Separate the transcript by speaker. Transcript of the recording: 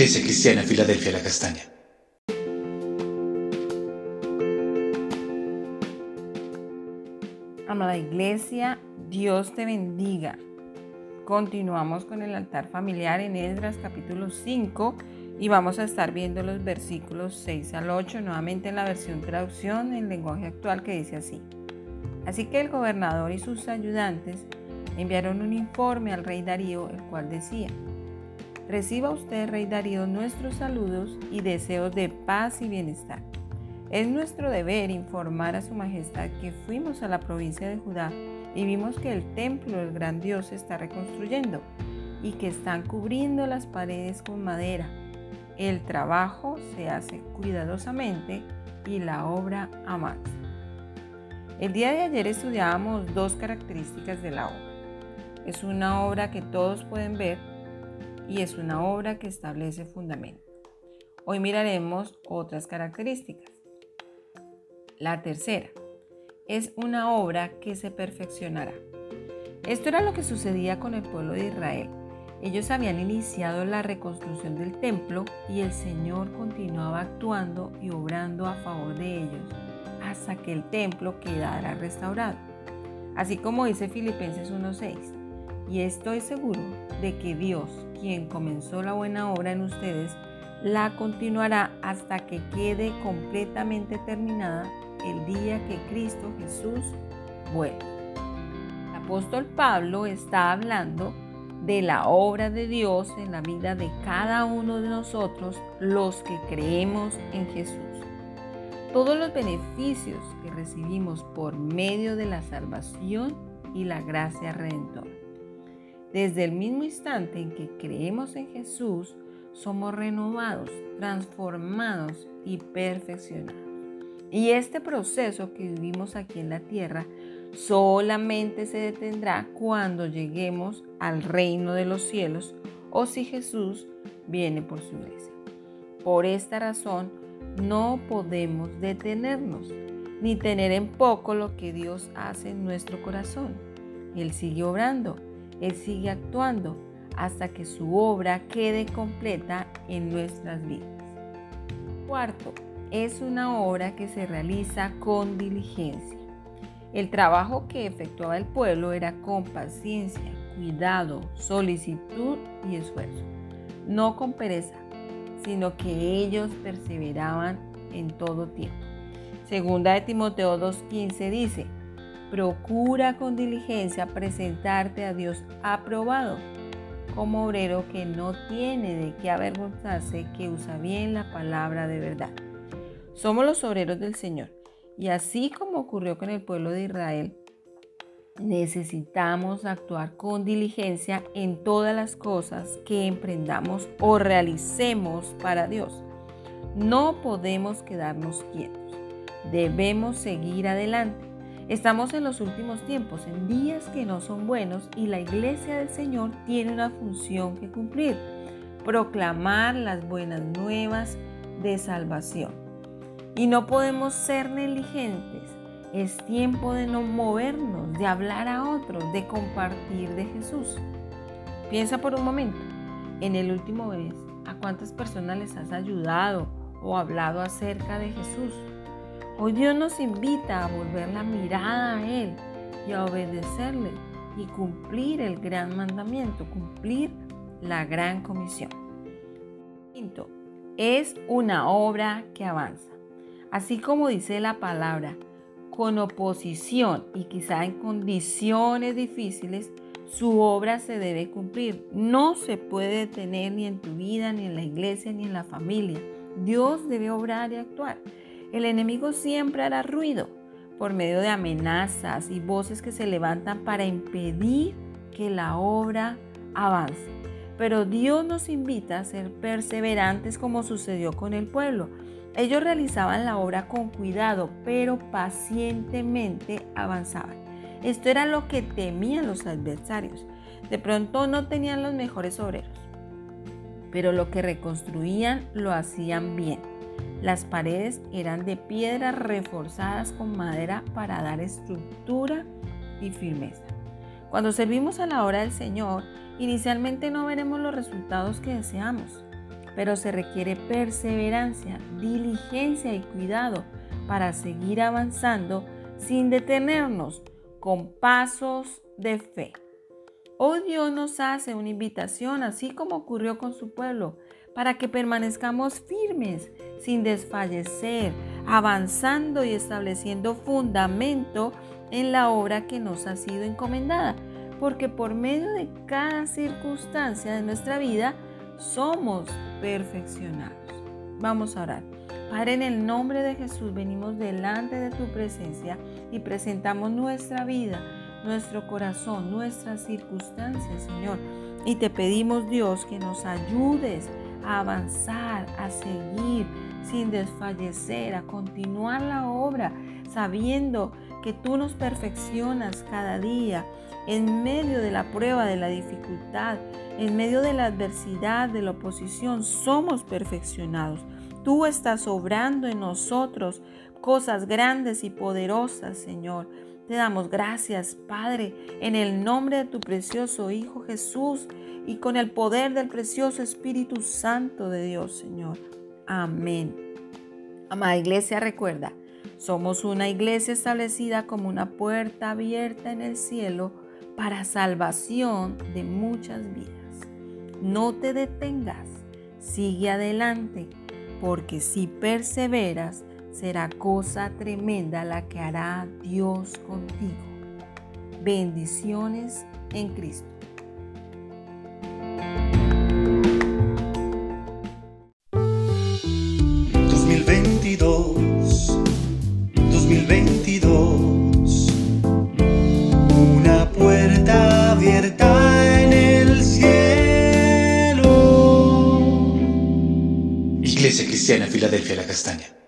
Speaker 1: Iglesia Cristiana Filadelfia La Castaña.
Speaker 2: Amada Iglesia, Dios te bendiga. Continuamos con el altar familiar en Esdras capítulo 5 y vamos a estar viendo los versículos 6 al 8 nuevamente en la versión traducción en lenguaje actual que dice así. Así que el gobernador y sus ayudantes enviaron un informe al rey Darío, el cual decía, Reciba usted, rey Darío, nuestros saludos y deseos de paz y bienestar. Es nuestro deber informar a su majestad que fuimos a la provincia de Judá y vimos que el templo del gran Dios se está reconstruyendo y que están cubriendo las paredes con madera. El trabajo se hace cuidadosamente y la obra avanza. El día de ayer estudiábamos dos características de la obra. Es una obra que todos pueden ver y es una obra que establece fundamento. Hoy miraremos otras características. La tercera, es una obra que se perfeccionará. Esto era lo que sucedía con el pueblo de Israel. Ellos habían iniciado la reconstrucción del templo y el Señor continuaba actuando y obrando a favor de ellos hasta que el templo quedara restaurado. Así como dice Filipenses 1.6, y estoy seguro de que Dios, quien comenzó la buena obra en ustedes, la continuará hasta que quede completamente terminada el día que Cristo Jesús vuelva. El apóstol Pablo está hablando de la obra de Dios en la vida de cada uno de nosotros, los que creemos en Jesús. Todos los beneficios que recibimos por medio de la salvación y la gracia redentora. Desde el mismo instante en que creemos en Jesús, somos renovados, transformados y perfeccionados. Y este proceso que vivimos aquí en la tierra solamente se detendrá cuando lleguemos al reino de los cielos o si Jesús viene por su iglesia. Por esta razón no podemos detenernos ni tener en poco lo que Dios hace en nuestro corazón. Él sigue obrando, Él sigue actuando hasta que su obra quede completa en nuestras vidas. Cuarto, es una obra que se realiza con diligencia. El trabajo que efectuaba el pueblo era con paciencia, cuidado, solicitud y esfuerzo, no con pereza, sino que ellos perseveraban en todo tiempo. Segunda de Timoteo 2.15 dice, procura con diligencia presentarte a Dios aprobado, como obrero que no tiene de qué avergonzarse, que usa bien la palabra de verdad. Somos los obreros del Señor. Y así como ocurrió con el pueblo de Israel, necesitamos actuar con diligencia en todas las cosas que emprendamos o realicemos para Dios. No podemos quedarnos quietos. Debemos seguir adelante. Estamos en los últimos tiempos, en días que no son buenos y la iglesia del Señor tiene una función que cumplir, proclamar las buenas nuevas de salvación. Y no podemos ser negligentes. Es tiempo de no movernos, de hablar a otros, de compartir de Jesús. Piensa por un momento, en el último mes, ¿a cuántas personas les has ayudado o hablado acerca de Jesús? Hoy Dios nos invita a volver la mirada a Él y a obedecerle y cumplir el gran mandamiento, cumplir la gran comisión. Quinto, es una obra que avanza así como dice la palabra, con oposición y quizá en condiciones difíciles, su obra se debe cumplir. No se puede detener ni en tu vida, ni en la iglesia, ni en la familia. Dios debe obrar y actuar. El enemigo siempre hará ruido por medio de amenazas y voces que se levantan para impedir que la obra avance. Pero Dios nos invita a ser perseverantes como sucedió con el pueblo. Ellos realizaban la obra con cuidado, pero pacientemente avanzaban. Esto era lo que temían los adversarios. De pronto no tenían los mejores obreros, pero lo que reconstruían lo hacían bien. Las paredes eran de piedras reforzadas con madera para dar estructura y firmeza. Cuando servimos a la obra del Señor, inicialmente no veremos los resultados que deseamos pero se requiere perseverancia, diligencia y cuidado para seguir avanzando sin detenernos con pasos de fe. Hoy Dios nos hace una invitación, así como ocurrió con su pueblo, para que permanezcamos firmes, sin desfallecer, avanzando y estableciendo fundamento en la obra que nos ha sido encomendada, porque por medio de cada circunstancia de nuestra vida somos perfeccionados. Vamos a orar. Padre, en el nombre de Jesús venimos delante de tu presencia y presentamos nuestra vida, nuestro corazón, nuestras circunstancias, Señor. Y te pedimos, Dios, que nos ayudes a avanzar, a seguir sin desfallecer, a continuar la obra, sabiendo que tú nos perfeccionas cada día en medio de la prueba, de la dificultad, en medio de la adversidad, de la oposición, somos perfeccionados. Tú estás obrando en nosotros cosas grandes y poderosas, Señor. Te damos gracias, Padre, en el nombre de tu precioso Hijo Jesús y con el poder del precioso Espíritu Santo de Dios, Señor. Amén. Amada iglesia, recuerda, somos una iglesia establecida como una puerta abierta en el cielo para salvación de muchas vidas. No te detengas, sigue adelante porque si perseveras, será cosa tremenda la que hará Dios contigo. Bendiciones en Cristo.
Speaker 3: ...2022... ...2022... ...una puerta abierta
Speaker 1: Iglesia Cristiana Filadelfia La Castaña.